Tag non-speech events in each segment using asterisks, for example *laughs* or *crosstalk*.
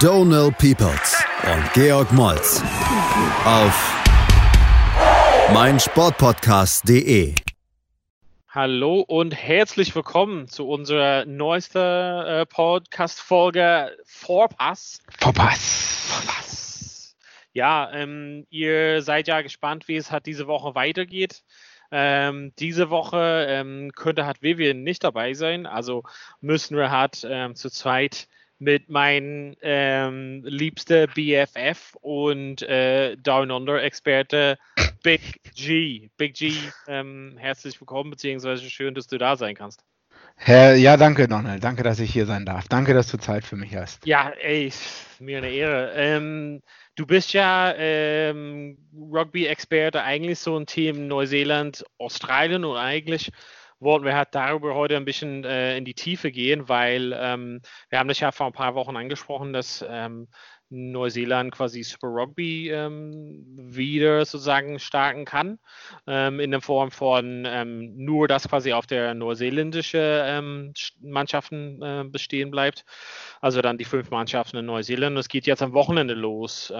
Donal Peoples und Georg Moltz auf meinsportpodcast.de. Hallo und herzlich willkommen zu unserer neuesten äh, Podcast-Folge Vorpass. Vorpass. Vorpass. Ja, ähm, ihr seid ja gespannt, wie es halt diese Woche weitergeht. Ähm, diese Woche ähm, könnte hat Vivian nicht dabei sein, also müssen wir halt ähm, zu zweit mit meinem ähm, liebsten BFF und äh, Down Under Experte *laughs* Big G. Big G, ähm, herzlich willkommen, beziehungsweise schön, dass du da sein kannst. Herr, ja, danke, Donald. Danke, dass ich hier sein darf. Danke, dass du Zeit für mich hast. Ja, ey, mir eine Ehre. Ähm, du bist ja ähm, Rugby-Experte, eigentlich so ein Team Neuseeland, Australien und eigentlich wollten wir halt darüber heute ein bisschen äh, in die Tiefe gehen, weil ähm, wir haben das ja vor ein paar Wochen angesprochen, dass ähm, Neuseeland quasi Super Rugby ähm, wieder sozusagen starten kann, ähm, in der Form von ähm, nur das quasi auf der neuseeländische ähm, Mannschaften äh, bestehen bleibt. Also dann die fünf Mannschaften in Neuseeland. Das geht jetzt am Wochenende los.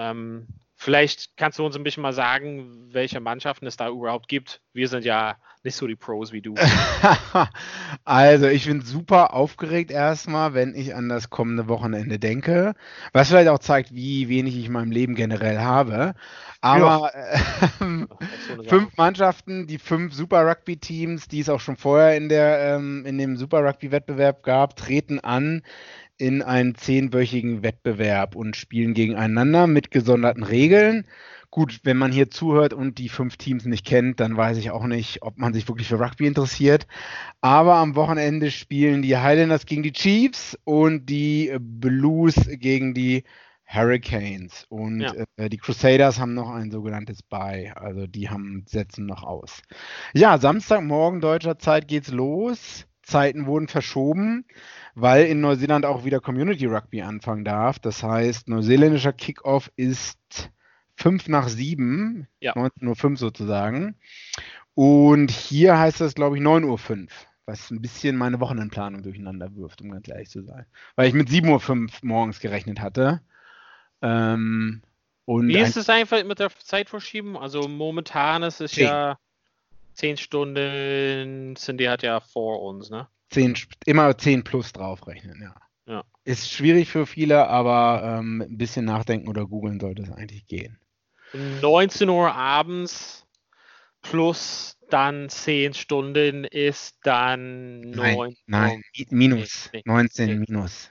Ähm, vielleicht kannst du uns ein bisschen mal sagen, welche Mannschaften es da überhaupt gibt. Wir sind ja nicht so die Pros wie du. *laughs* also, ich bin super aufgeregt erstmal, wenn ich an das kommende Wochenende denke. Was vielleicht auch zeigt, wie wenig ich in meinem Leben generell habe. Aber ja. *laughs* äh, fünf Mannschaften, die fünf Super Rugby-Teams, die es auch schon vorher in, der, ähm, in dem Super Rugby-Wettbewerb gab, treten an in einen zehnwöchigen Wettbewerb und spielen gegeneinander mit gesonderten Regeln. Gut, wenn man hier zuhört und die fünf Teams nicht kennt, dann weiß ich auch nicht, ob man sich wirklich für Rugby interessiert. Aber am Wochenende spielen die Highlanders gegen die Chiefs und die Blues gegen die Hurricanes. Und ja. äh, die Crusaders haben noch ein sogenanntes Bye. Also die haben, setzen noch aus. Ja, Samstagmorgen deutscher Zeit geht's los. Zeiten wurden verschoben, weil in Neuseeland auch wieder Community Rugby anfangen darf. Das heißt, neuseeländischer Kickoff ist 5 nach 7, ja. 19.05 Uhr sozusagen. Und hier heißt das, glaube ich, 9.05 Uhr, was ein bisschen meine Wochenendplanung durcheinander wirft, um ganz ehrlich zu sein. Weil ich mit 7.05 Uhr morgens gerechnet hatte. Ähm, Wie ist es einfach mit der Zeitverschiebung? Also momentan ist es 10. ja 10 Stunden, sind die halt ja vor uns, ne? 10, immer 10 plus draufrechnen, ja. ja. Ist schwierig für viele, aber ähm, ein bisschen nachdenken oder googeln sollte es eigentlich gehen. 19 Uhr abends plus dann 10 Stunden ist dann 9 Nein, nein minus. Nee, 19 nee. minus.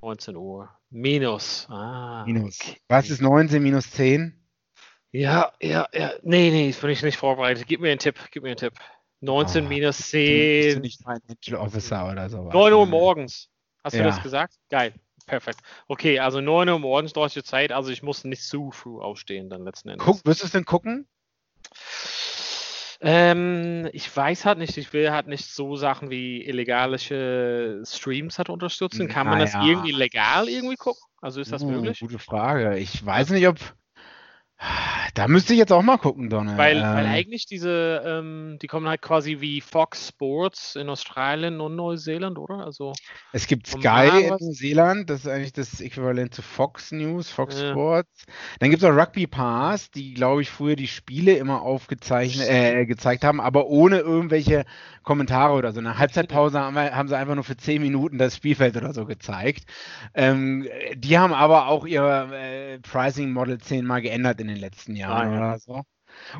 19 Uhr. Minus. Ah, minus. Okay. Was ist 19 minus 10? Ja, ja, ja. Nee, nee, bin ich nicht vorbereitet. Gib mir einen Tipp, gib mir einen Tipp. 19 oh, minus 10. Bist du nicht Financial Officer oder sowas? 9 Uhr morgens. Hast ja. du das gesagt? Geil. Perfekt. Okay, also 9 Uhr morgens deutsche Zeit, also ich muss nicht zu früh aufstehen dann letzten Endes. Guck, wirst du es denn gucken? Ähm, ich weiß halt nicht, ich will halt nicht so Sachen wie illegale Streams halt unterstützen. Kann man naja. das irgendwie legal irgendwie gucken? Also ist das uh, möglich? Gute Frage. Ich weiß nicht, ob da müsste ich jetzt auch mal gucken, Donald. Weil, ähm, weil eigentlich diese, ähm, die kommen halt quasi wie Fox Sports in Australien und Neuseeland, oder? Also es gibt Sky in Neuseeland, das ist eigentlich das Äquivalent zu Fox News, Fox ja. Sports. Dann gibt es auch Rugby Pass, die, glaube ich, früher die Spiele immer aufgezeichnet, äh, gezeigt haben, aber ohne irgendwelche Kommentare oder so. In der Halbzeitpause haben, wir, haben sie einfach nur für 10 Minuten das Spielfeld oder so gezeigt. Ähm, die haben aber auch ihr äh, Pricing Model zehnmal geändert in den letzten Jahren ah, ja. oder so.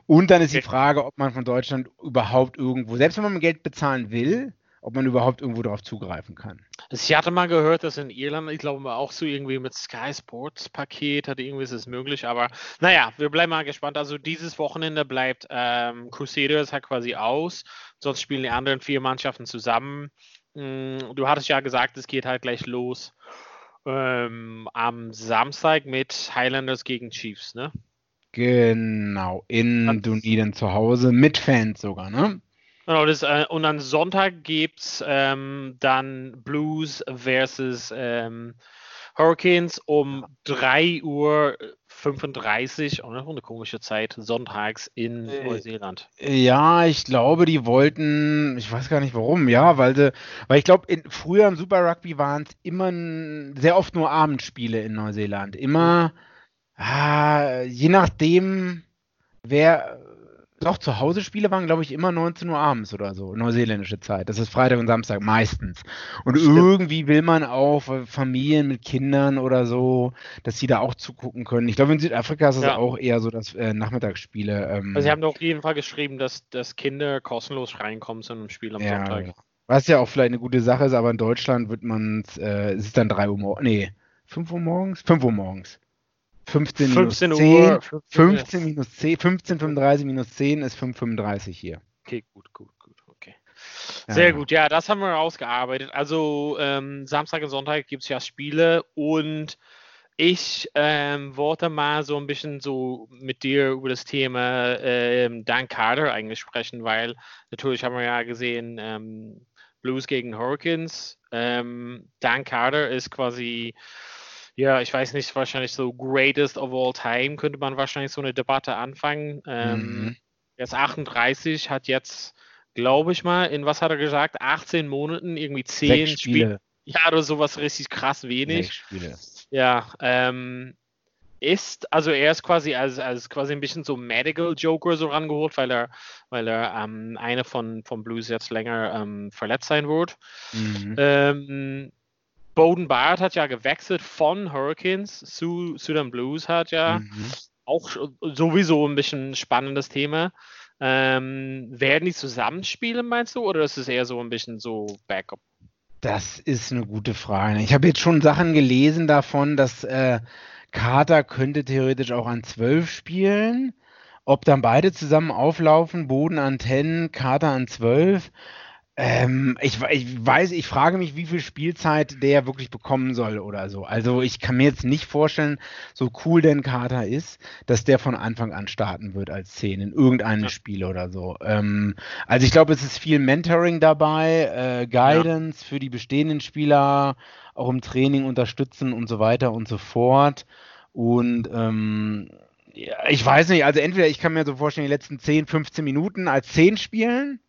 Und dann ist die Frage, ob man von Deutschland überhaupt irgendwo, selbst wenn man Geld bezahlen will, ob man überhaupt irgendwo darauf zugreifen kann. Also ich hatte mal gehört, dass in Irland, ich glaube auch so irgendwie mit Sky Sports Paket hat irgendwie ist es möglich, aber naja, wir bleiben mal gespannt. Also dieses Wochenende bleibt ähm, Crusaders halt quasi aus, sonst spielen die anderen vier Mannschaften zusammen. Mm, du hattest ja gesagt, es geht halt gleich los ähm, am Samstag mit Highlanders gegen Chiefs, ne? Genau, in Dunedin zu Hause, mit Fans sogar, ne? Genau, das, äh, und am Sonntag gibt es ähm, dann Blues versus ähm, Hurricanes um 3 Uhr 35, auch noch eine komische Zeit, sonntags in Äh, Neuseeland. Ja, ich glaube, die wollten, ich weiß gar nicht warum, ja, weil sie, weil ich glaube, früher im Super Rugby waren es immer sehr oft nur Abendspiele in Neuseeland. Immer, ah, je nachdem, wer, doch, zu Hause Spiele waren, glaube ich, immer 19 Uhr abends oder so, neuseeländische Zeit. Das ist Freitag und Samstag meistens. Und Stimmt. irgendwie will man auch Familien mit Kindern oder so, dass sie da auch zugucken können. Ich glaube, in Südafrika ist es Ja. auch eher so, dass äh, Nachmittagsspiele. Ähm, Also sie haben doch auf jeden Fall geschrieben, dass, dass Kinder kostenlos reinkommen zu einem Spiel am Ja, Sonntag. genau. Was ja auch vielleicht eine gute Sache ist, aber in Deutschland wird man äh, es ist dann 3 Uhr morgens. Nee, 5 Uhr morgens? 5 Uhr morgens. 15 minus 15 10. Uhr. 15 minus 10. 15.35 minus 10 ist 5.35 hier. Okay, gut, gut, gut, okay. Ja. Sehr gut, ja, das haben wir rausgearbeitet. Also ähm, Samstag und Sonntag gibt es ja Spiele und ich ähm, wollte mal so ein bisschen so mit dir über das Thema ähm, Dan Carter eigentlich sprechen, weil natürlich haben wir ja gesehen, ähm, Blues gegen Hurricanes. Ähm, Dan Carter ist quasi, ja, ich weiß nicht, wahrscheinlich so greatest of all time, könnte man wahrscheinlich so eine Debatte anfangen. Ähm, Mhm. Er ist 38, hat jetzt, glaube ich mal, in was hat er gesagt? 18 Monaten irgendwie 10 Sechs Spiele. Spiele. Ja, oder sowas richtig krass wenig. Sechs Spiele. Ja, ähm, ist, also er ist quasi als, als quasi ein bisschen so Medical Joker so rangeholt, weil er, weil er ähm, eine von, von Blues jetzt länger ähm, verletzt sein wird. Mhm. Ähm, Bowden Barrett hat ja gewechselt von Hurricanes zu, den Blues, hat ja Mhm. auch sowieso ein bisschen spannendes Thema. Ähm, werden die zusammenspielen, meinst du, oder ist es eher so ein bisschen so Backup? Das ist eine gute Frage. Ich habe jetzt schon Sachen gelesen davon, dass äh, Carter könnte theoretisch auch an 12 spielen. Ob dann beide zusammen auflaufen, Boden an 10, Carter an 12. Ähm, ich, ich weiß, ich frage mich, wie viel Spielzeit der wirklich bekommen soll oder so. Also ich kann mir jetzt nicht vorstellen, so cool denn Carter ist, dass der von Anfang an starten wird als 10 in irgendeinem Ja. Spiel oder so. Ähm, also ich glaube, es ist viel Mentoring dabei, äh, Guidance für die bestehenden Spieler, auch im Training unterstützen und so weiter und so fort. Und ähm, ja, ich weiß nicht, also entweder ich kann mir so vorstellen, die letzten 10, 15 Minuten als 10 spielen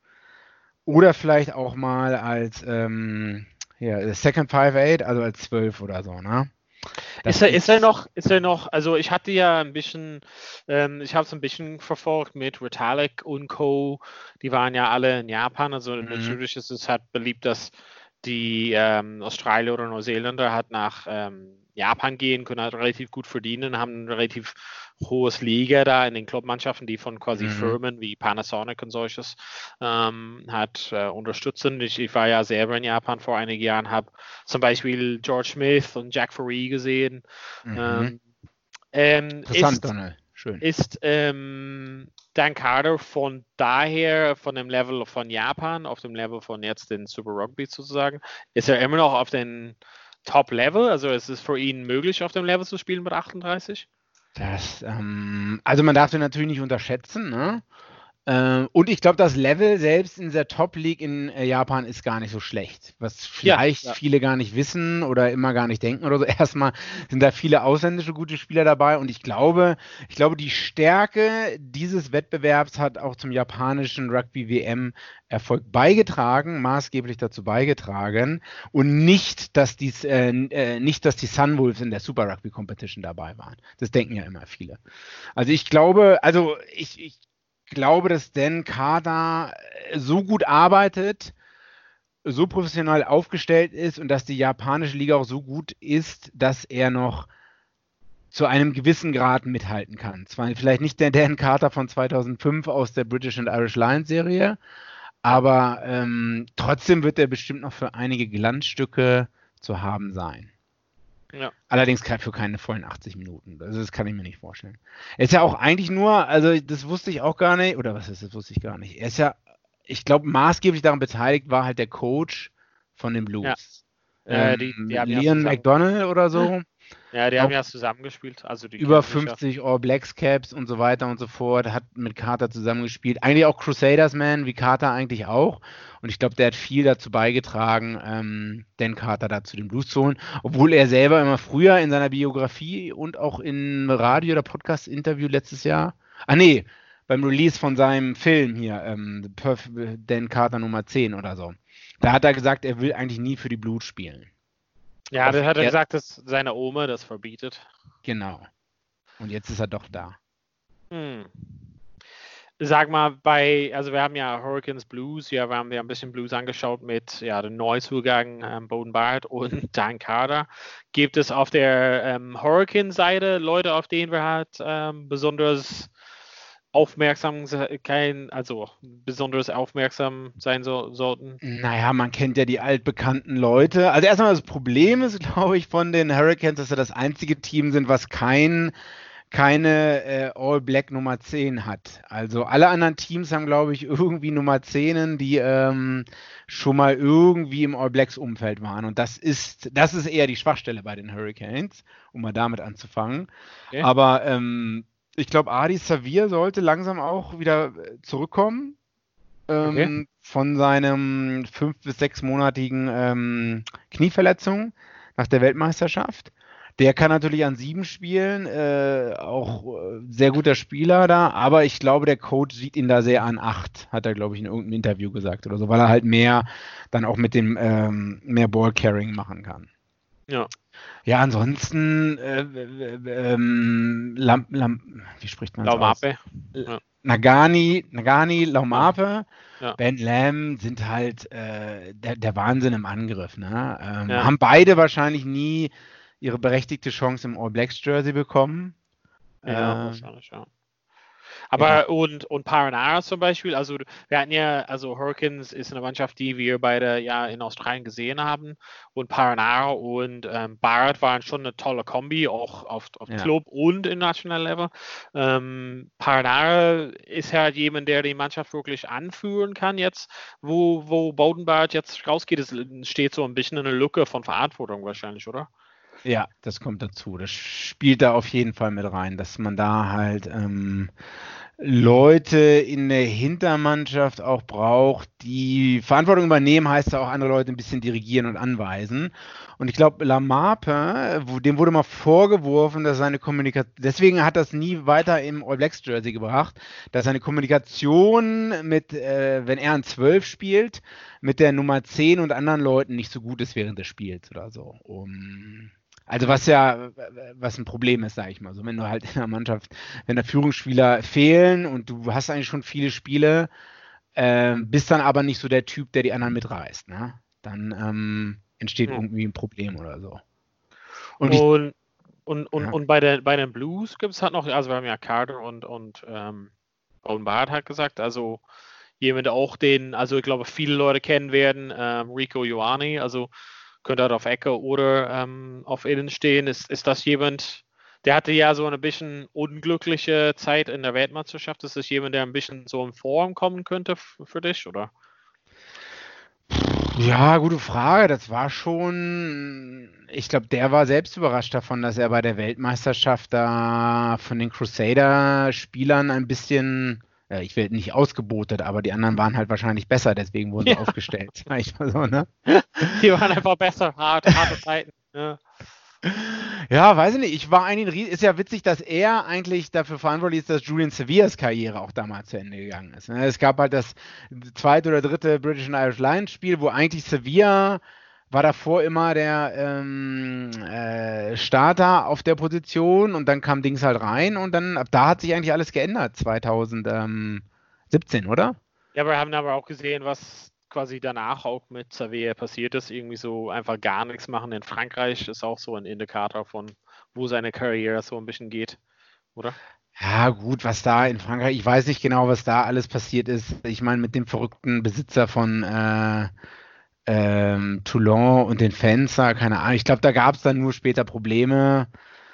oder vielleicht auch mal als ähm, ja, Second 5-8, also als 12 oder so, ne? Ist er, ist er noch, ist er noch, also ich hatte ja ein bisschen, ähm, ich habe es ein bisschen verfolgt mit Retallick und Co. Die waren ja alle in Japan, also Mhm. natürlich ist es halt beliebt, dass die ähm, Australier oder Neuseeländer halt nach ähm, Japan gehen, können halt relativ gut verdienen, haben relativ hohes Liga da in den Clubmannschaften, die von quasi Mhm. Firmen wie Panasonic und solches ähm, hat äh, unterstützen. Ich, ich war ja selber in Japan vor einigen Jahren, habe zum Beispiel George Smith und Jack Faree gesehen. Mhm. Ähm, ähm, Interessant, ist, Donald. Schön. ist ähm, Dan Carter von daher, von dem Level von Japan, auf dem Level von jetzt den Super Rugby sozusagen, ist er immer noch auf den Top-Level? Also ist es für ihn möglich, auf dem Level zu spielen mit 38? Das, ähm, also man darf den natürlich nicht unterschätzen, ne? Ähm, und ich glaube, das Level selbst in der Top League in äh, Japan ist gar nicht so schlecht. Was Ja, vielleicht ja. viele gar nicht wissen oder immer gar nicht denken oder so. *laughs* Erstmal sind da viele ausländische gute Spieler dabei und ich glaube, ich glaube, die Stärke dieses Wettbewerbs hat auch zum japanischen Rugby WM Erfolg beigetragen, maßgeblich dazu beigetragen und nicht, dass dies, äh, äh, nicht, dass die Sunwolves in der Super Rugby Competition dabei waren. Das denken ja immer viele. Also ich glaube, also ich, ich glaube, dass Dan Carter äh, so gut arbeitet, so professionell aufgestellt ist und dass die japanische Liga auch so gut ist, dass er noch zu einem gewissen Grad mithalten kann. Zwar vielleicht nicht der Dan Carter von 2005 aus der British and Irish Lions Serie, aber ähm, trotzdem wird er bestimmt noch für einige Glanzstücke zu haben sein. Ja. Allerdings für keine vollen 80 Minuten. Also das kann ich mir nicht vorstellen. Er ist ja auch eigentlich nur, also das wusste ich auch gar nicht, oder was ist das, wusste ich gar nicht. Er ist ja, ich glaube, maßgeblich daran beteiligt war halt der Coach von den Blues. Ja. Äh, Ähm, die- die ja Leon McDonald oder so. Ja, die haben ja zusammengespielt. Also über 50 All Blacks Caps und so weiter und so fort. Hat mit Carter zusammengespielt. Eigentlich auch Crusaders Man, wie Carter eigentlich auch. Und ich glaube, der hat viel dazu beigetragen, ähm, Dan Carter da zu den Blues zu holen. Obwohl er selber immer früher in seiner Biografie und auch im Radio- oder Podcast-Interview letztes Jahr. Ah, nee, beim Release von seinem Film hier, ähm, Perf Dan Carter Nummer 10 oder so. Da hat er gesagt, er will eigentlich nie für die Blues spielen. Ja, das hat er gesagt, dass seine Oma das verbietet. Genau. Und jetzt ist er doch da. Hm. Sag mal, bei, also wir haben ja Hurricanes Blues, ja, wir haben ja ein bisschen Blues angeschaut mit ja, dem Neuzugang ähm, Boden Barrett und *laughs* Dan Carter. Gibt es auf der ähm, Hurricane-Seite Leute, auf denen wir halt ähm, besonders aufmerksam kein, also besonders aufmerksam sein so, sollten? Naja, man kennt ja die altbekannten Leute. Also erstmal das Problem ist, *laughs* glaube ich, von den Hurricanes, dass sie das einzige Team sind, was kein keine äh, All Black Nummer 10 hat. Also alle anderen Teams haben, glaube ich, irgendwie Nummer 10, die ähm, schon mal irgendwie im All Blacks Umfeld waren. Und das ist, das ist eher die Schwachstelle bei den Hurricanes, um mal damit anzufangen. Okay. Aber ähm, ich glaube, Adi Savir sollte langsam auch wieder äh, zurückkommen. Ähm, okay. Von seinem fünf- bis sechsmonatigen ähm, Knieverletzung nach der Weltmeisterschaft. Der kann natürlich an sieben spielen, äh, auch äh, sehr guter Spieler da, aber ich glaube, der Coach sieht ihn da sehr an acht, hat er, glaube ich, in irgendeinem Interview gesagt oder so, weil er halt mehr dann auch mit dem ähm, mehr Ball-Carrying machen kann. Ja. Ja, ansonsten äh, ähm, Lam, Lam, wie spricht man Laumape. Ja. Nagani, Nagani, Laumape, ja. Ben Lam sind halt äh, der, der, Wahnsinn im Angriff. Ne? Ähm, ja. Haben beide wahrscheinlich nie ihre berechtigte Chance im All Blacks Jersey bekommen. Ja, äh, wahrscheinlich, ja. Aber ja. und, und Paranara zum Beispiel, also wir hatten ja, also Hurricanes ist eine Mannschaft, die wir beide ja in Australien gesehen haben. Und Paranara und ähm, Barrett waren schon eine tolle Kombi, auch auf, auf ja. Club und in National Level. Ähm, Paranara ist halt jemand, der die Mannschaft wirklich anführen kann jetzt, wo, wo Bowden Barrett jetzt rausgeht. Es steht so ein bisschen eine Lücke von Verantwortung wahrscheinlich, oder? Ja, das kommt dazu. Das spielt da auf jeden Fall mit rein, dass man da halt ähm, Leute in der Hintermannschaft auch braucht, die Verantwortung übernehmen, heißt ja auch andere Leute ein bisschen dirigieren und anweisen. Und ich glaube, Lamarpe, dem wurde mal vorgeworfen, dass seine Kommunikation, deswegen hat das nie weiter im All Blacks Jersey gebracht, dass seine Kommunikation mit, äh, wenn er an 12 spielt, mit der Nummer 10 und anderen Leuten nicht so gut ist während des Spiels oder so. Um also was ja, was ein Problem ist, sage ich mal. So, wenn du halt in der Mannschaft, wenn da Führungsspieler fehlen und du hast eigentlich schon viele Spiele, äh, bist dann aber nicht so der Typ, der die anderen mitreißt, ne? Dann ähm, entsteht ja. irgendwie ein Problem oder so. Und, und, ich, und, und, ja. und, bei, der, bei den Blues gibt es halt noch, also wir haben ja Carter und, und ähm, Owen Barrett hat gesagt, also jemand auch den, also ich glaube, viele Leute kennen werden, ähm, Rico Ioani, also könnte halt auf Ecke oder ähm, auf Innen stehen. Ist, ist das jemand, der hatte ja so eine bisschen unglückliche Zeit in der Weltmeisterschaft. Ist das jemand, der ein bisschen so in Form kommen könnte für dich, oder? Ja, gute Frage. Das war schon, ich glaube, der war selbst überrascht davon, dass er bei der Weltmeisterschaft da von den Crusader-Spielern ein bisschen äh, ich will nicht ausgebotet, aber die anderen waren halt wahrscheinlich besser, deswegen wurden sie ja. aufgestellt. *laughs* so, ne? Die waren einfach besser, hart, harte Zeiten. Ja. Ja, weiß ich nicht. Ich war eigentlich, ist ja witzig, dass er eigentlich dafür verantwortlich ist, dass Julian Seviers Karriere auch damals zu Ende gegangen ist. Ne? Es gab halt das zweite oder dritte British and Irish Lions Spiel, wo eigentlich Sevilla war davor immer der ähm, äh, Starter auf der Position und dann kam Dings halt rein und dann ab da hat sich eigentlich alles geändert 2017, oder? Ja, wir haben aber auch gesehen, was quasi danach auch mit Xavier passiert ist. Irgendwie so einfach gar nichts machen. In Frankreich ist auch so ein Indikator von, wo seine Karriere so ein bisschen geht, oder? Ja, gut, was da in Frankreich, ich weiß nicht genau, was da alles passiert ist. Ich meine, mit dem verrückten Besitzer von äh, ähm, Toulon und den Fans da, keine Ahnung. Ich glaube, da gab es dann nur später Probleme.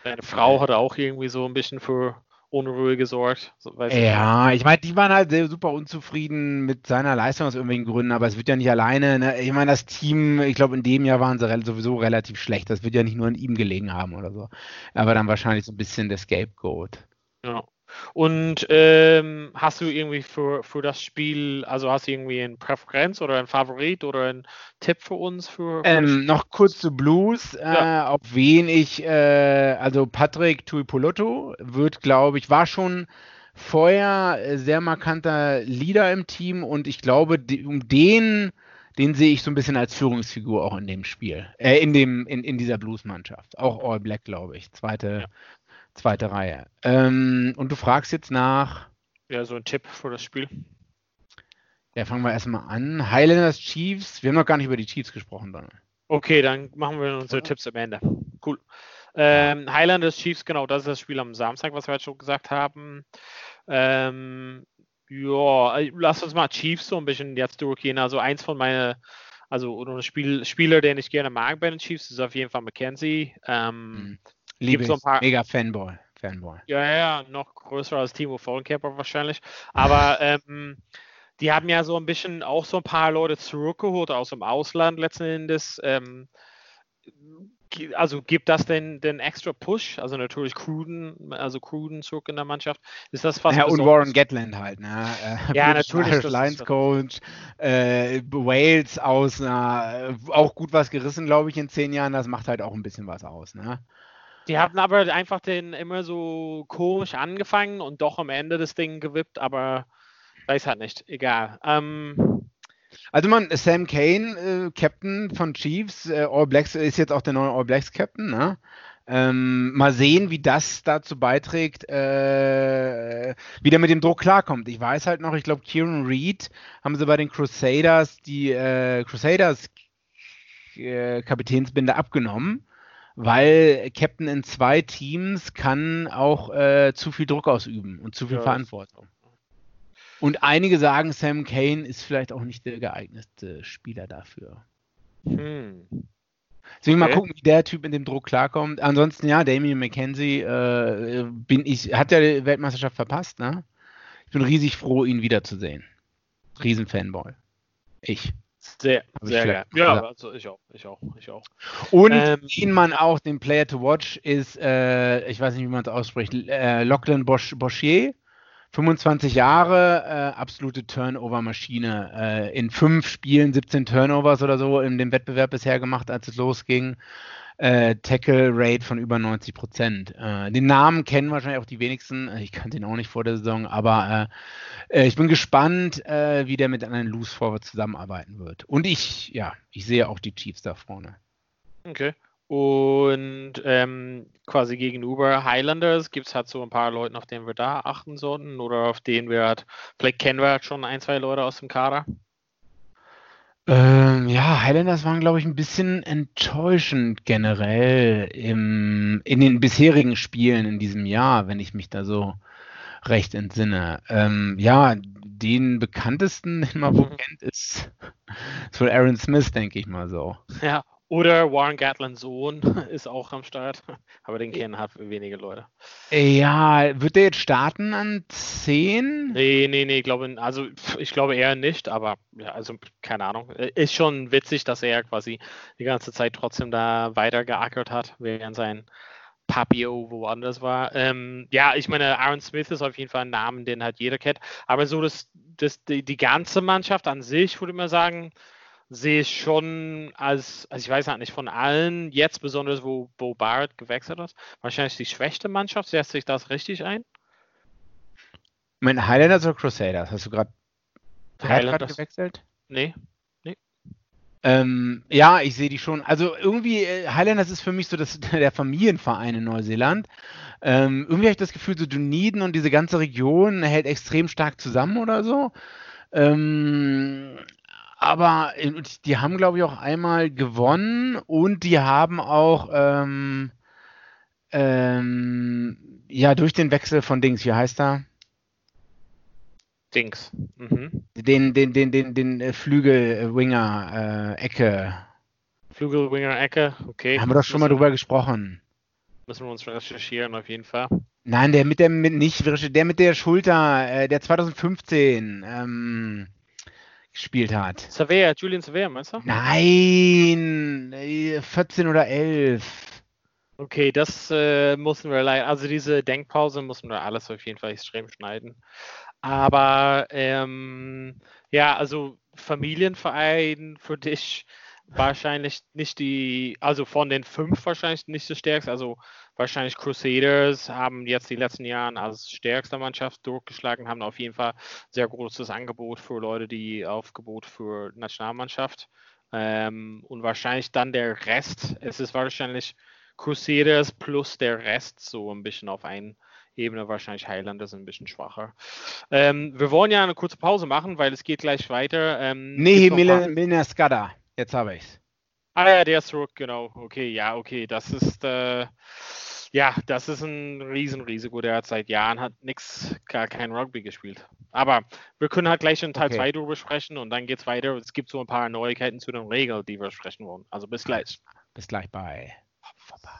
Deine Frau hatte auch irgendwie so ein bisschen für Unruhe gesorgt. ja, ich meine, die waren halt super unzufrieden mit seiner Leistung aus irgendwelchen Gründen, aber es wird ja nicht alleine. Ne? Ich meine, das Team, ich glaube, in dem Jahr waren sie sowieso relativ schlecht. Das wird ja nicht nur an ihm gelegen haben oder so. Aber dann wahrscheinlich so ein bisschen der Scapegoat. Ja. Und ähm, hast du irgendwie für, für das Spiel, also hast du irgendwie eine Präferenz oder ein Favorit oder einen Tipp für uns? Für, für ähm, noch kurz zu Blues, ja. äh, auf wen ich, äh, also Patrick Tuipolotto wird, glaube ich, war schon vorher sehr markanter Leader im Team und ich glaube, die, um den, den sehe ich so ein bisschen als Führungsfigur auch in dem Spiel, äh, in dem, in, in dieser Blues-Mannschaft. Auch All Black, glaube ich. Zweite, ja. Zweite Reihe. Ähm, und du fragst jetzt nach. Ja, so ein Tipp für das Spiel. Ja, fangen wir erstmal an. Highlanders Chiefs. Wir haben noch gar nicht über die Chiefs gesprochen, Donald. Okay, dann machen wir unsere ja. Tipps am Ende. Cool. Ähm, Highlanders Chiefs, genau, das ist das Spiel am Samstag, was wir jetzt schon gesagt haben. Ähm, ja, lass uns mal Chiefs so ein bisschen jetzt durchgehen. Also eins von meinen, also ein Spiel, Spieler, den ich gerne mag bei den Chiefs, ist auf jeden Fall McKenzie. Ähm, mhm. Liebe so ein paar, mega Fanboy. Fanboy. Ja, ja, noch größer als Timo Vollenkämper wahrscheinlich. Aber *laughs* ähm, die haben ja so ein bisschen auch so ein paar Leute zurückgeholt aus dem Ausland letzten Endes. Ähm, also gibt das denn den extra Push? Also natürlich Cruden, also Cruden zurück in der Mannschaft. Ist das fast Ja, und Warren Gatland halt, ne? Äh, *laughs* ja, natürlich. Lions Coach, äh, Wales aus, na, auch gut was gerissen, glaube ich, in zehn Jahren. Das macht halt auch ein bisschen was aus, ne? Die hatten aber einfach den immer so komisch angefangen und doch am Ende das Ding gewippt, aber weiß halt nicht. Egal. Ähm, also man, Sam Kane, äh, Captain von Chiefs, äh, All Blacks ist jetzt auch der neue All Blacks Captain, ne? Ähm, mal sehen, wie das dazu beiträgt, äh, wie der mit dem Druck klarkommt. Ich weiß halt noch, ich glaube, Kieran Reed haben sie bei den Crusaders die äh, Crusaders äh, Kapitänsbinde abgenommen weil Captain in zwei Teams kann auch äh, zu viel Druck ausüben und zu viel ja, Verantwortung. Und einige sagen, Sam Kane ist vielleicht auch nicht der geeignete Spieler dafür. Hm. Deswegen okay. mal gucken, wie der Typ in dem Druck klarkommt. Ansonsten, ja, Damien McKenzie äh, bin ich, hat ja die Weltmeisterschaft verpasst, ne? Ich bin riesig froh, ihn wiederzusehen. Riesenfanboy. Ich. Sehr, sehr geil. Ja, also ich auch, ich auch, ich auch. Und ähm, den man auch, den Player to Watch, ist, äh, ich weiß nicht, wie man es ausspricht, äh, Lachlan Bosch, Boschier. 25 Jahre, äh, absolute Turnover-Maschine. Äh, in fünf Spielen 17 Turnovers oder so in dem Wettbewerb bisher gemacht, als es losging äh, Tackle-Rate von über 90 Prozent. Äh, den Namen kennen wahrscheinlich auch die wenigsten. Äh, ich kannte ihn auch nicht vor der Saison, aber äh, ich bin gespannt, wie der mit einem Loose Forward zusammenarbeiten wird. Und ich, ja, ich sehe auch die Chiefs da vorne. Okay. Und ähm, quasi gegenüber Highlanders gibt es halt so ein paar Leute, auf denen wir da achten sollten oder auf denen wir halt, vielleicht kennen wir halt schon ein, zwei Leute aus dem Kader. Ähm, ja, Highlanders waren, glaube ich, ein bisschen enttäuschend generell im, in den bisherigen Spielen in diesem Jahr, wenn ich mich da so recht entsinne. Ähm, ja, den bekanntesten, den man wohl kennt, ist, *laughs* ist wohl Aaron Smith, denke ich mal so. Ja, oder Warren Gatlands Sohn *laughs* ist auch am Start, *laughs* aber den kennen halt wenige Leute. Ja, wird der jetzt starten an 10? Nee, nee, nee, glaube, also ich glaube eher nicht, aber ja, also keine Ahnung. Ist schon witzig, dass er quasi die ganze Zeit trotzdem da weitergeackert hat, während sein Papio woanders war. Ähm, ja, ich meine, Aaron Smith ist auf jeden Fall ein Name, den halt jeder kennt, aber so das, das, die, die ganze Mannschaft an sich, würde ich mal sagen, sehe ich schon als, also ich weiß halt nicht von allen, jetzt besonders, wo Bo Barrett gewechselt ist, wahrscheinlich die schwächste Mannschaft. Setzt sich das richtig ein? Ich meine, Highlanders oder Crusaders? Hast du gerade Highlanders gewechselt? Nee. nee. Ähm, ja, ich sehe die schon. Also irgendwie, äh, Highlanders ist für mich so das, *laughs* der Familienverein in Neuseeland. Ähm, irgendwie habe ich das Gefühl, so Dunedin und diese ganze Region hält extrem stark zusammen oder so. Ähm, aber äh, die haben, glaube ich, auch einmal gewonnen und die haben auch ähm, ähm, ja durch den Wechsel von Dings, wie heißt er? Dings. Mhm. Den, den, den, den, den äh, Flügelwinger äh, Ecke. Flügelwinger Ecke, okay. Haben wir doch schon mal drüber gesprochen. Müssen wir uns recherchieren, auf jeden Fall. Nein, der mit der mit nicht der mit der Schulter, äh, der 2015 ähm, gespielt hat. Savea, Julian Savea, meinst du? Nein, 14 oder 11. Okay, das äh, müssen wir leider, also diese Denkpause müssen wir alles auf jeden Fall extrem schneiden. Aber ähm, ja, also Familienverein für dich wahrscheinlich nicht die, also von den fünf wahrscheinlich nicht das stärkste. Also wahrscheinlich Crusaders haben jetzt die letzten Jahre als stärkste Mannschaft durchgeschlagen, haben auf jeden Fall sehr großes Angebot für Leute, die Aufgebot für Nationalmannschaft. Ähm, und wahrscheinlich dann der Rest. Es ist wahrscheinlich Crusaders plus der Rest so ein bisschen auf einen Ebene. Wahrscheinlich Highlanders ein bisschen schwacher. Ähm, wir wollen ja eine kurze Pause machen, weil es geht gleich weiter. Ähm, nee, Milner Skada. Jetzt habe ich's. Ah ja, der ist zurück, genau. Okay, ja, okay. Das ist äh, ja, das ist ein Riesenrisiko. Der hat seit Jahren hat nix, gar kein Rugby gespielt. Aber wir können halt gleich in Teil 2 okay. darüber sprechen und dann geht es weiter. Es gibt so ein paar Neuigkeiten zu den Regeln, die wir sprechen wollen. Also bis gleich. Bis gleich bei vorbei.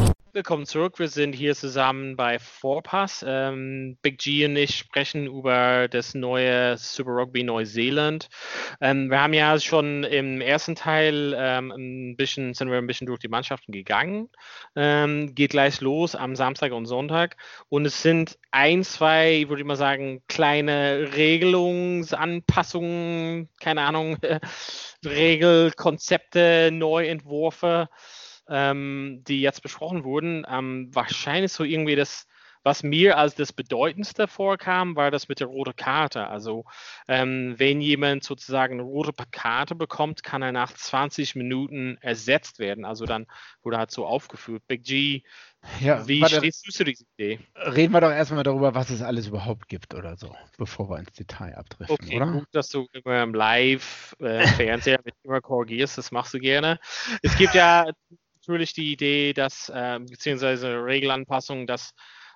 Willkommen zurück. Wir sind hier zusammen bei Vorpass. Ähm, Big G und ich sprechen über das neue Super Rugby Neuseeland. Ähm, wir haben ja schon im ersten Teil ähm, ein bisschen, sind wir ein bisschen durch die Mannschaften gegangen. Ähm, geht gleich los am Samstag und Sonntag. Und es sind ein, zwei, würde ich mal sagen, kleine Regelungsanpassungen, keine Ahnung, *laughs* Regelkonzepte, Neuentwürfe ähm, die jetzt besprochen wurden, ähm, wahrscheinlich so irgendwie das, was mir als das Bedeutendste vorkam, war das mit der roten Karte. Also ähm, wenn jemand sozusagen eine rote Karte bekommt, kann er nach 20 Minuten ersetzt werden. Also dann wurde halt so aufgeführt. Big G, ja, wie warte, stehst du zu dieser Idee? Reden wir doch erstmal darüber, was es alles überhaupt gibt oder so, bevor wir ins Detail abdriften, okay, oder? Gut, dass du immer im Live-Fernseher äh, mit immer korrigierst, das machst du gerne. Es gibt ja natürlich die Idee, dass, äh, beziehungsweise Regelanpassungen, dass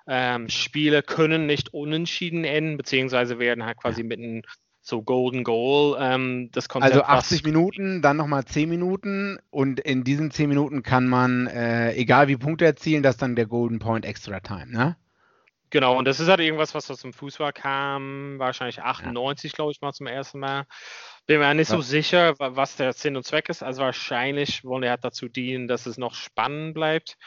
ähm, Spiele können nicht unentschieden enden, beziehungsweise werden halt quasi mit einem so Golden Goal ähm, das Konzept. Also 80 Minuten, dann nochmal 10 Minuten und in diesen 10 Minuten kann man, äh, egal wie Punkte erzielen, das dann der Golden Point Extra Time, ne? Genau, und das ist halt irgendwas, was aus dem Fußball kam, wahrscheinlich 98, ja. glaube ich, mal zum ersten Mal. Bin mir nicht so sicher, was der Sinn und Zweck ist. Also wahrscheinlich wollen er dazu dienen, dass es noch spannend bleibt.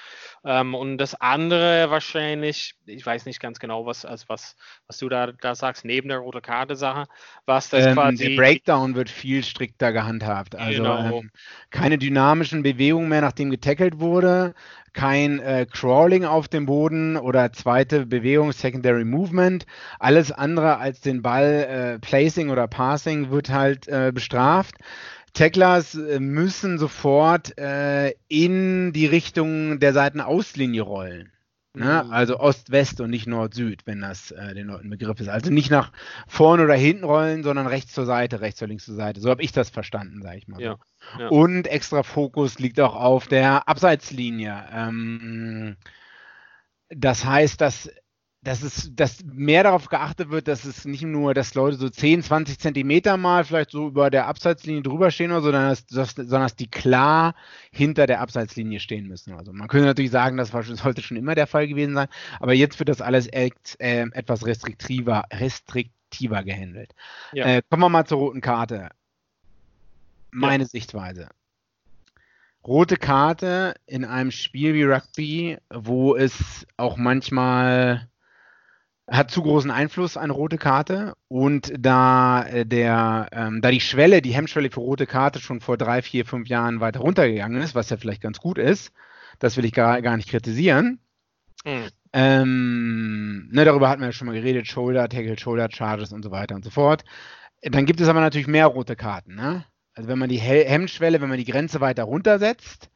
Ähm, und das andere wahrscheinlich, ich weiß nicht ganz genau, was, also was, was du da, da sagst, neben der rote Karte Sache, was das ähm, quasi. Der Breakdown wird viel strikter gehandhabt. Also genau. ähm, keine dynamischen Bewegungen mehr, nachdem getackelt wurde kein äh, Crawling auf dem Boden oder zweite Bewegung, Secondary Movement. Alles andere als den Ball äh, Placing oder Passing wird halt äh, bestraft. Tacklers äh, müssen sofort äh, in die Richtung der Seitenauslinie rollen. Ne? Mhm. Also Ost-West und nicht Nord-Süd, wenn das äh, den Leuten Begriff ist. Also nicht nach vorne oder hinten rollen, sondern rechts zur Seite, rechts oder links zur Seite. So habe ich das verstanden, sage ich mal. Ja. Ja. Und extra Fokus liegt auch auf der Abseitslinie. Ähm, das heißt, dass dass es, dass mehr darauf geachtet wird, dass es nicht nur, dass Leute so 10, 20 Zentimeter mal vielleicht so über der Abseitslinie drüber stehen, oder, sondern dass, dass, sondern dass die klar hinter der Abseitslinie stehen müssen. Also man könnte natürlich sagen, das war, sollte schon immer der Fall gewesen sein, aber jetzt wird das alles äh, etwas restriktiver, restriktiver gehandelt. Ja. Äh, kommen wir mal zur roten Karte. Meine ja. Sichtweise. Rote Karte in einem Spiel wie Rugby, wo es auch manchmal hat zu großen Einfluss eine rote Karte und da äh, der ähm, da die Schwelle, die Hemmschwelle für rote Karte schon vor drei, vier, fünf Jahren weiter runtergegangen ist, was ja vielleicht ganz gut ist, das will ich gar, gar nicht kritisieren, Mhm. Ähm, ne, darüber hatten wir ja schon mal geredet, Shoulder, Tackle, Shoulder Charges und so weiter und so fort. Dann gibt es aber natürlich mehr rote Karten. Ne? Also wenn man die Hemmschwelle, wenn man die Grenze weiter runtersetzt,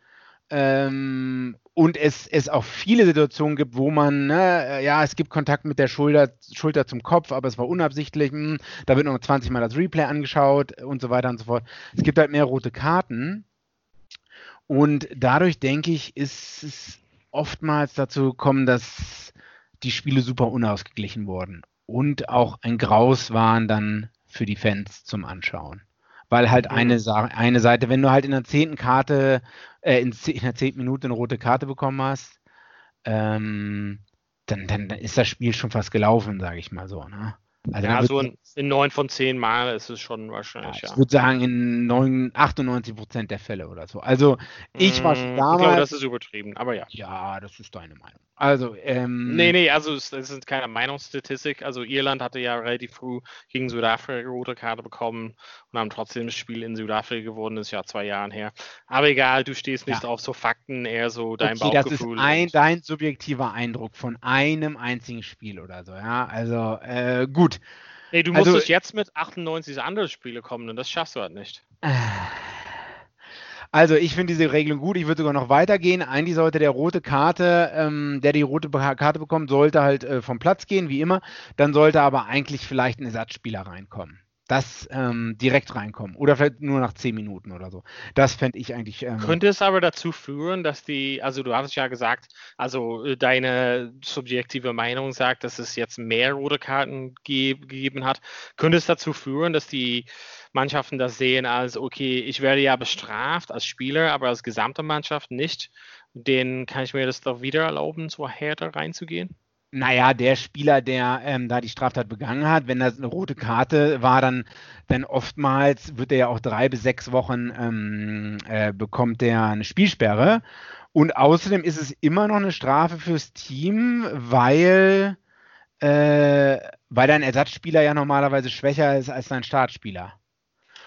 ähm, und es, es auch viele Situationen gibt, wo man, ne, ja, es gibt Kontakt mit der Schulter, Schulter zum Kopf, aber es war unabsichtlich, mh, hm, da wird noch 20 Mal das Replay angeschaut und so weiter und so fort. Es gibt halt mehr rote Karten. Und dadurch, denke ich, ist es oftmals dazu gekommen, dass die Spiele super unausgeglichen wurden und auch ein Graus waren dann für die Fans zum Anschauen weil halt mhm. eine, eine Seite, wenn du halt in der zehnten Karte, äh, in, in, der zehnten Minute eine rote Karte bekommen hast, ähm, dann, dann, ist das Spiel schon fast gelaufen, sage ich mal so. Ne? Also ja, so in, in 9 von 10 Mal ist es schon wahrscheinlich. Ja, ich ja. würde sagen, in 9, 98 Prozent der Fälle oder so. Also, ich war schon damals. Ich glaube, das ist übertrieben, aber ja. Ja, das ist deine Meinung. Also, ähm. Nee, nee, also, es, es ist keine Meinungsstatistik. Also, Irland hatte ja relativ früh gegen Südafrika eine rote Karte bekommen und haben trotzdem das Spiel in Südafrika gewonnen. Das ist ja zwei Jahre her. Aber egal, du stehst nicht ja. auf so Fakten, eher so dein okay, Bauchgefühl. Das ist ein, dein subjektiver Eindruck von einem einzigen Spiel oder so, ja. Also, äh, gut. Nee, du musstest also, jetzt mit 98 andere Spiele kommen und das schaffst du halt nicht. Also ich finde diese Regelung gut. Ich würde sogar noch weitergehen. Eigentlich sollte der rote Karte, ähm, der die rote Karte bekommt, sollte halt äh, vom Platz gehen, wie immer. Dann sollte aber eigentlich vielleicht ein Ersatzspieler reinkommen das ähm, direkt reinkommen. Oder vielleicht nur nach zehn Minuten oder so. Das fände ich eigentlich. Ähm, Könnte es aber dazu führen, dass die, also du hattest ja gesagt, also äh, deine subjektive Meinung sagt, dass es jetzt mehr rote Karten ge gegeben hat. Könnte es dazu führen, dass die Mannschaften das sehen als, okay, ich werde ja bestraft als Spieler, aber als gesamte Mannschaft nicht. Den kann ich mir das doch wieder erlauben, so härter reinzugehen? Naja, der Spieler, der ähm, da die Straftat begangen hat, wenn das eine rote Karte war, dann, dann oftmals wird er ja auch drei bis sechs Wochen ähm, äh, bekommt der eine Spielsperre. Und außerdem ist es immer noch eine Strafe fürs Team, weil, äh, weil dein Ersatzspieler ja normalerweise schwächer ist als dein Startspieler.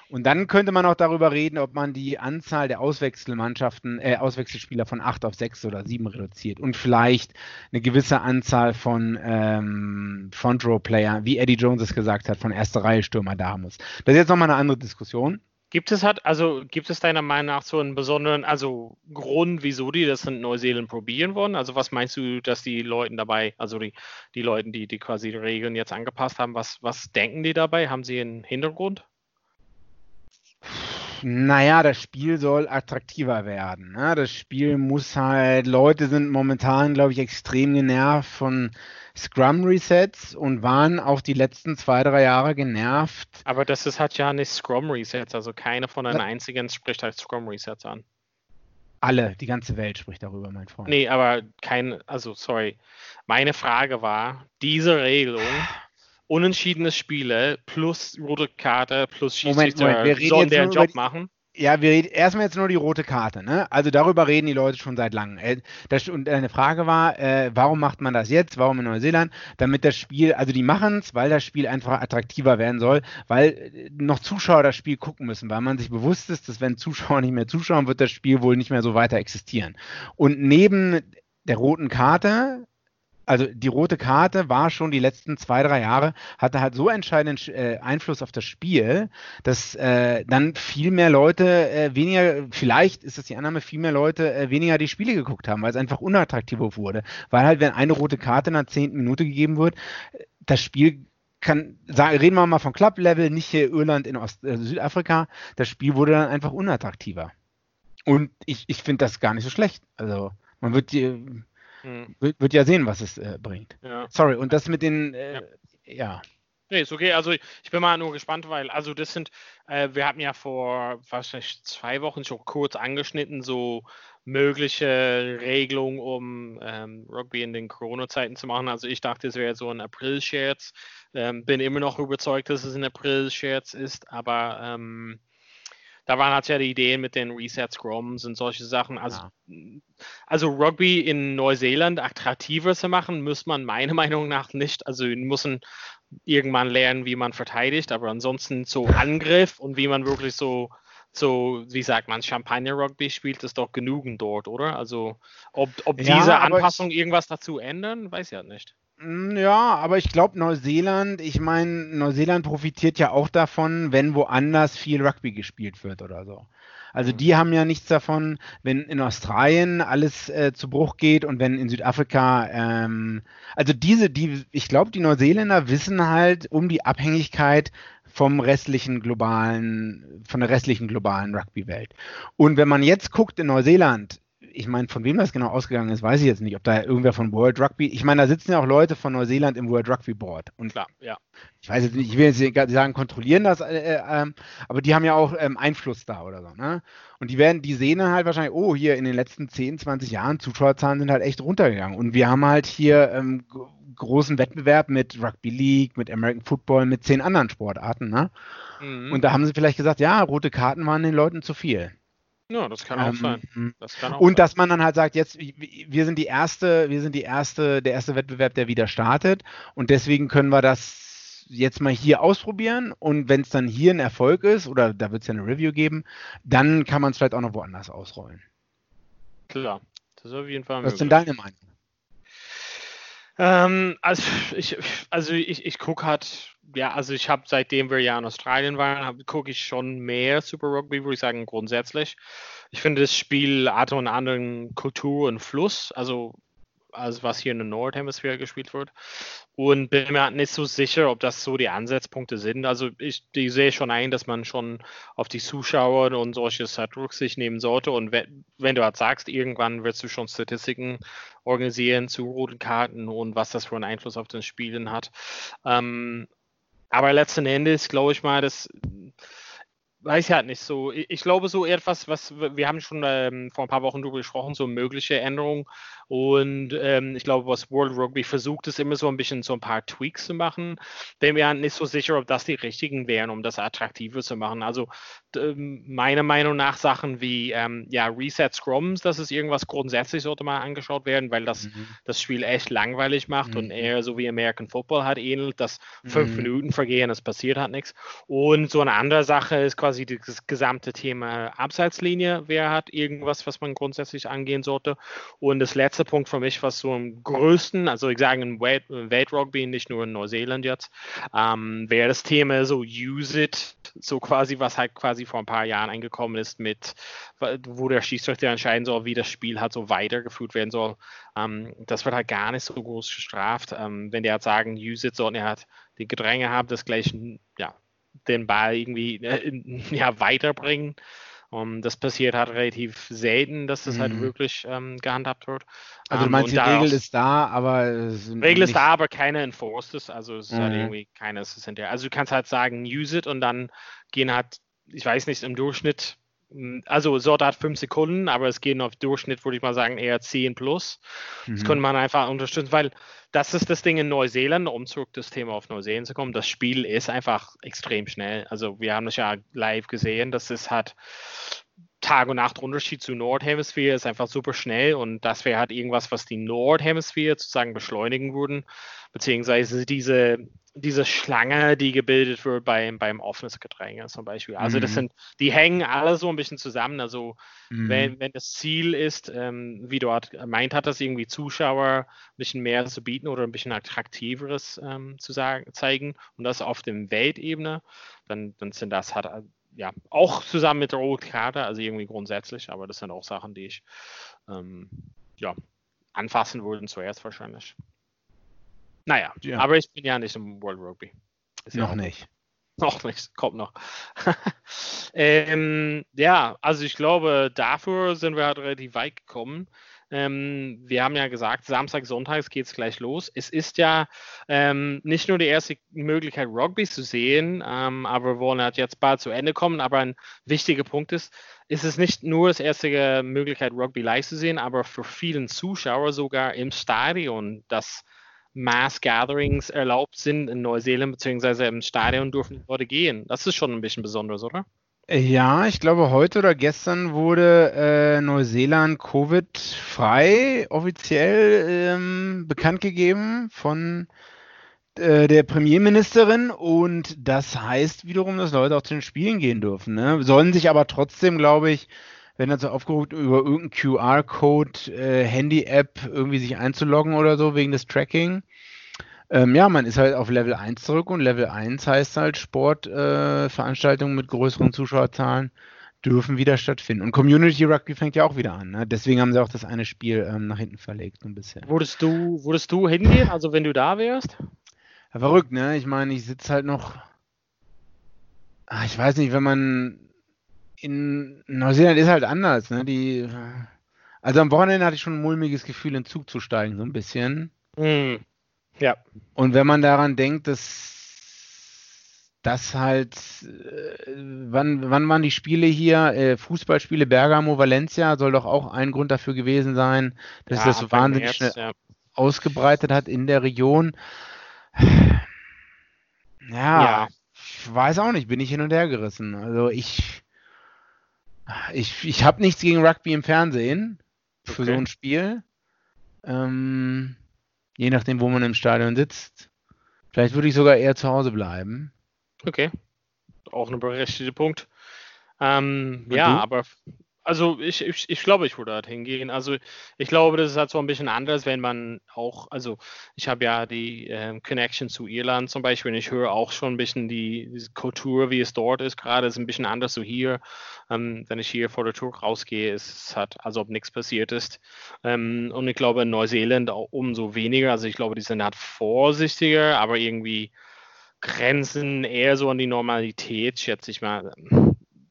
Und dann könnte man auch darüber reden, ob man die Anzahl der Auswechselmannschaften, äh, Auswechselspieler von acht auf sechs oder sieben reduziert und vielleicht eine gewisse Anzahl von ähm, Front Row Player, wie Eddie Jones es gesagt hat, von erster Reihe Stürmer da muss. Das ist jetzt nochmal eine andere Diskussion. Gibt es hat, also gibt es deiner Meinung nach so einen besonderen, also Grund, wieso die das in Neuseeland probieren wollen? Also was meinst du, dass die Leute dabei, also die, die Leute, die, die quasi die Regeln jetzt angepasst haben, was, was denken die dabei? Haben sie einen Hintergrund? Naja, das Spiel soll attraktiver werden. Ne? Das Spiel muss halt, Leute sind momentan, glaube ich, extrem genervt von Scrum-Resets und waren auch die letzten zwei, drei Jahre genervt. Aber das ist halt ja nicht Scrum-Resets, also keine von den einzigen spricht halt Scrum-Resets an. Alle, die ganze Welt spricht darüber, mein Freund. Nee, aber kein, also sorry. Meine Frage war, diese Regelung *sighs* unentschiedene Spiele plus rote Karte plus Schiedsrichter sollen deren Job machen. Ja, wir reden erstmal jetzt nur die rote Karte, ne? Also darüber reden die Leute schon seit langem. Äh, und eine Frage war, äh, warum macht man das jetzt? Warum in Neuseeland? Damit das Spiel, also die machen es, weil das Spiel einfach attraktiver werden soll, weil äh, noch Zuschauer das Spiel gucken müssen, weil man sich bewusst ist, dass wenn Zuschauer *laughs* nicht mehr zuschauen, wird das Spiel wohl nicht mehr so weiter existieren. Und neben der roten Karte also die rote Karte war schon die letzten zwei, drei Jahre, hatte halt so entscheidenden äh, Einfluss auf das Spiel, dass äh, dann viel mehr Leute äh, weniger, vielleicht ist das die Annahme, viel mehr Leute äh, weniger die Spiele geguckt haben, weil es einfach unattraktiver wurde. Weil halt, wenn eine rote Karte in der zehnten Minute gegeben wird, das Spiel kann, sagen, reden wir mal von Club-Level, nicht hier Irland in Ost, äh, Südafrika, das Spiel wurde dann einfach unattraktiver. Und ich, ich finde das gar nicht so schlecht. Also man wird die, hm. Wird, wird, ja sehen, was es äh, bringt. Ja. Sorry, und das mit den, äh, ja. ja. Nee, ist okay. Also ich bin mal nur gespannt, weil, also das sind, äh, wir hatten ja vor wahrscheinlich zwei Wochen schon kurz angeschnitten, so mögliche Regelungen, um ähm, Rugby in den Corona-Zeiten zu machen. Also ich dachte, es wäre so ein April-Scherz. Ähm, bin immer noch überzeugt, dass es ein April-Scherz ist, aber ähm, da waren halt ja die Ideen mit den Reset Scrums und solche Sachen. Also, ja. also Rugby in Neuseeland attraktiver zu machen, muss man meiner *laughs* Meinung nach nicht. Also müssen irgendwann lernen, wie man verteidigt, aber ansonsten so Angriff und wie man wirklich so so, wie sagt man, Champagner-Rugby spielt es doch genügend dort, oder? Also, ob, ob Ja, diese Anpassung irgendwas dazu ändern, weiß ich halt nicht. Mm, Ja, aber ich glaube, Neuseeland, ich meine, Neuseeland profitiert ja auch davon, wenn woanders viel Rugby gespielt wird oder so. Also Mhm. die haben ja nichts davon, wenn in Australien alles äh, zu Bruch geht und wenn in Südafrika, ähm, also diese, die, ich glaube, die Neuseeländer wissen halt um die Abhängigkeit vom restlichen globalen, von der restlichen globalen Rugby-Welt. Und wenn man jetzt guckt in Neuseeland, ich meine, von wem das genau ausgegangen ist, weiß ich jetzt nicht, ob da irgendwer von World Rugby, ich meine, da sitzen ja auch Leute von Neuseeland im World Rugby Board. Und Klar, ja. ich weiß jetzt nicht, ich will jetzt nicht sagen, kontrollieren das, äh, äh, ähm, aber die haben ja auch ähm, Einfluss da oder so, ne? Und die werden, die sehen dann halt wahrscheinlich, oh, hier in den letzten 10, 20 Jahren, Zuschauerzahlen sind halt echt runtergegangen. Und wir haben halt hier ähm, großen Wettbewerb mit Rugby League, mit American Football, mit zehn anderen Sportarten, ne? Mhm. Und da haben sie vielleicht gesagt, ja, rote Karten waren den Leuten zu viel. Ja, das kann auch Ähm, sein. Das kann auch Und sein. dass man dann halt sagt, jetzt, wir sind die erste, wir sind die erste, der erste Wettbewerb, der wieder startet. Und deswegen können wir das jetzt mal hier ausprobieren. Und wenn es dann hier ein Erfolg ist, oder da wird es ja eine Review geben, dann kann man es vielleicht auch noch woanders ausrollen. Klar, das ist auf jeden Fall Was ist denn deine Meinung? Ähm, also ich, also ich, ich gucke halt, ja, also ich habe seitdem wir ja in Australien waren, gucke ich schon mehr Super Rugby, würde ich sagen, grundsätzlich. Ich finde, das Spiel hat einen anderen Kultur und Fluss, also als was hier in der Nordhemisphäre gespielt wird. Und bin mir halt nicht so sicher, ob das so die Ansatzpunkte sind. Also ich, ich sehe schon ein, dass man schon auf die Zuschauer und solches halt Rücksicht nehmen sollte. Und wenn, wenn du halt sagst, irgendwann wirst du schon Statistiken organisieren zu roten Karten und was das für einen Einfluss auf den Spielen hat. Ähm, aber letzten Endes glaube ich mal, dass weiß ich halt nicht so. Ich, glaube so etwas, was wir haben schon ähm, vor ein paar Wochen darüber gesprochen, so mögliche Änderungen. Und ähm, ich glaube, was World Rugby versucht, ist immer so ein bisschen so ein paar Tweaks zu machen. Bin mir halt nicht so sicher, ob das die richtigen wären, um das attraktiver zu machen. Also ähm, meiner Meinung nach Sachen wie ähm, ja, Reset Scrums, das ist irgendwas grundsätzlich sollte mal angeschaut werden, weil das Mhm. das Spiel echt langweilig macht und Mhm. eher so wie American Football hat ähnelt, dass fünf Mhm. Minuten vergehen, es passiert halt nichts. Und so eine andere Sache ist quasi das gesamte Thema Abseitslinie. Wer hat irgendwas, was man grundsätzlich angehen sollte? Und das letzte Punkt für mich, was so am größten, also ich sage in Welt, Weltrugby, nicht nur in Neuseeland jetzt, ähm, wäre das Thema so Use It, so quasi, was halt quasi vor ein paar Jahren eingekommen ist mit, wo der Schiedsrichter entscheiden soll, wie das Spiel halt so weitergeführt werden soll. Ähm, das wird halt gar nicht so groß gestraft. Ähm, wenn die halt sagen, Use It, sollten ja halt die Gedränge haben, das gleich, ja, den Ball irgendwie äh, *laughs* ja, weiterbringen. Um, das passiert halt relativ selten, dass das halt Mhm. wirklich ähm, gehandhabt wird. Also du Ähm, meinst, die Regel ist da, aber Regel ist da, aber keine enforced ist. Also es ist halt Mhm. irgendwie keines ist hinterher. Also du kannst halt sagen, use it und dann gehen halt, ich weiß nicht, im Durchschnitt, mh, also so hat fünf Sekunden, aber es gehen auf Durchschnitt, würde ich mal sagen, eher 10 plus. Das Mhm. könnte man einfach unterstützen, weil das ist das Ding in Neuseeland, um zurück das Thema auf Neuseeland zu kommen. Das Spiel ist einfach extrem schnell. Also wir haben das ja live gesehen, das ist halt Tag- und Nacht-Unterschied zu Nordhemisphäre ist einfach super schnell und das wäre halt irgendwas, was die Nordhemisphäre sozusagen beschleunigen würden, beziehungsweise diese, diese Schlange, die gebildet wird beim, beim offenes Gedränge zum Beispiel. Also das Mhm. sind, die hängen alle so ein bisschen zusammen. Also Mhm. wenn, wenn das Ziel ist, ähm, wie du halt gemeint hattest, irgendwie Zuschauer ein bisschen mehr zu bieten oder ein bisschen attraktiveres ähm, zu sagen, zeigen und das auf dem Weltebene, dann, dann sind das halt ja auch zusammen mit der roten Karte, also irgendwie grundsätzlich, aber das sind auch Sachen, die ich ähm, ja anfassen würde zuerst wahrscheinlich. Naja, Ja. aber ich bin ja nicht im World Rugby. Ist ja Noch auch- nicht. *laughs* noch nicht, kommt noch. *laughs* ähm, ja, also ich glaube, dafür sind wir halt relativ weit gekommen. Ähm, wir haben ja gesagt, Samstag, Sonntags geht es gleich los. Es ist ja ähm, nicht nur die erste Möglichkeit, Rugby zu sehen, ähm, aber wir wollen halt jetzt bald zu Ende kommen. Aber ein wichtiger Punkt ist, ist es nicht nur das erste Möglichkeit, Rugby live zu sehen, aber für vielen Zuschauer sogar im Stadion, dass Mass Gatherings erlaubt sind in Neuseeland, beziehungsweise im Stadion dürfen Leute gehen. Das ist schon ein bisschen besonders, oder? Ja, ich glaube, heute oder gestern wurde äh, Neuseeland Covid-frei offiziell ähm, bekannt gegeben von äh, der Premierministerin und das heißt wiederum, dass Leute auch zu den Spielen gehen dürfen. Ne? Sollen sich aber trotzdem, glaube ich, wenn so aufgerufen, über irgendeinen QR-Code, äh, Handy-App irgendwie sich einzuloggen oder so wegen des Tracking. Ähm, ja, man ist halt auf Level 1 zurück und Level 1 heißt halt Sportveranstaltungen äh, mit größeren Zuschauerzahlen dürfen wieder stattfinden. Und Community Rugby fängt ja auch wieder an. Ne? Deswegen haben sie auch das eine Spiel ähm, nach hinten verlegt, ein bisschen. Würdest du, würdest du hingehen, also wenn du da wärst? Ja, verrückt, ne? Ich meine, ich sitze halt noch. Ach, ich weiß nicht, wenn man in Neuseeland ist halt anders, ne? Die, also am Wochenende hatte ich schon ein mulmiges Gefühl, in den Zug zu steigen, so ein bisschen. Mm, ja. Und wenn man daran denkt, dass das halt, äh, wann, wann waren die Spiele hier? Äh, Fußballspiele Bergamo, Valencia soll doch auch ein Grund dafür gewesen sein, dass ja, das so wahnsinnig schnell ja. ausgebreitet hat in der Region. Ja, ja, ich weiß auch nicht, bin ich hin und her gerissen. Also ich, ich, ich habe nichts gegen Rugby im Fernsehen für okay. so ein Spiel. Ähm, je nachdem, wo man im Stadion sitzt. Vielleicht würde ich sogar eher zu Hause bleiben. Okay. Auch ein berechtigter Punkt. Ähm, ja, du? aber also ich, ich, ich glaube, ich würde dort hingehen. Also ich glaube, das ist halt so ein bisschen anders, wenn man auch, also ich habe ja die ähm, Connection zu Irland zum Beispiel und ich höre auch schon ein bisschen die, die Kultur, wie es dort ist, gerade ist ein bisschen anders so hier. Ähm, wenn ich hier vor der Tour rausgehe, ist es halt, als ob nichts passiert ist. Ähm, und ich glaube, in Neuseeland auch umso weniger. Also ich glaube, die sind halt vorsichtiger, aber irgendwie grenzen eher so an die Normalität, schätze ich mal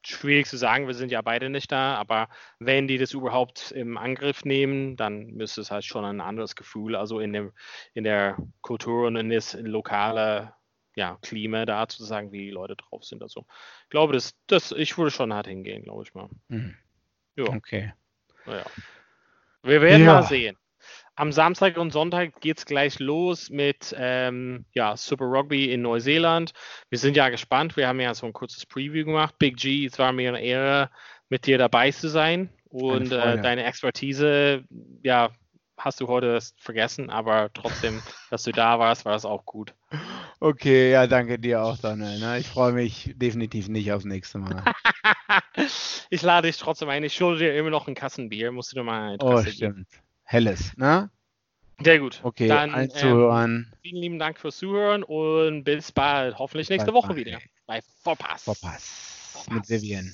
schwierig zu sagen, wir sind ja beide nicht da, aber wenn die das überhaupt im Angriff nehmen, dann müsste es halt schon ein anderes Gefühl, also in, dem, in der Kultur und in das lokale ja, Klima da zu sagen, wie die Leute drauf sind. Also ich glaube, das, das, ich würde schon hart hingehen, glaube ich mal. Mhm. Ja. Okay. Naja. Wir werden ja. mal sehen. Am Samstag und Sonntag geht es gleich los mit ähm, ja, Super Rugby in Neuseeland. Wir sind ja gespannt. Wir haben ja so ein kurzes Preview gemacht. Big G, es war mir eine Ehre, mit dir dabei zu sein. Und äh, deine Expertise, ja, hast du heute vergessen, aber trotzdem, *laughs* dass du da warst, war das auch gut. Okay, ja, danke dir auch, Daniel. Ne? Ich freue mich definitiv nicht aufs nächste Mal. *laughs* ich lade dich trotzdem ein. Ich schulde dir immer noch ein Kassenbier. Musst du dir mal ein Oh, stimmt. Geben. Helles, ne? Sehr gut. Okay, Dann, ähm, vielen lieben Dank fürs Zuhören und bis bald. Hoffentlich nächste bye Woche bye. wieder bei Vorpass. Vorpass. Vorpass. Mit Vivian.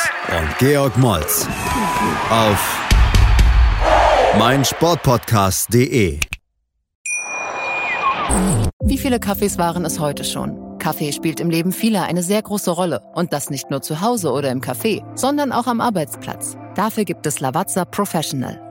und Georg Moltz auf meinsportpodcast.de. Wie viele Kaffees waren es heute schon? Kaffee spielt im Leben vieler eine sehr große Rolle. Und das nicht nur zu Hause oder im Café, sondern auch am Arbeitsplatz. Dafür gibt es Lavazza Professional.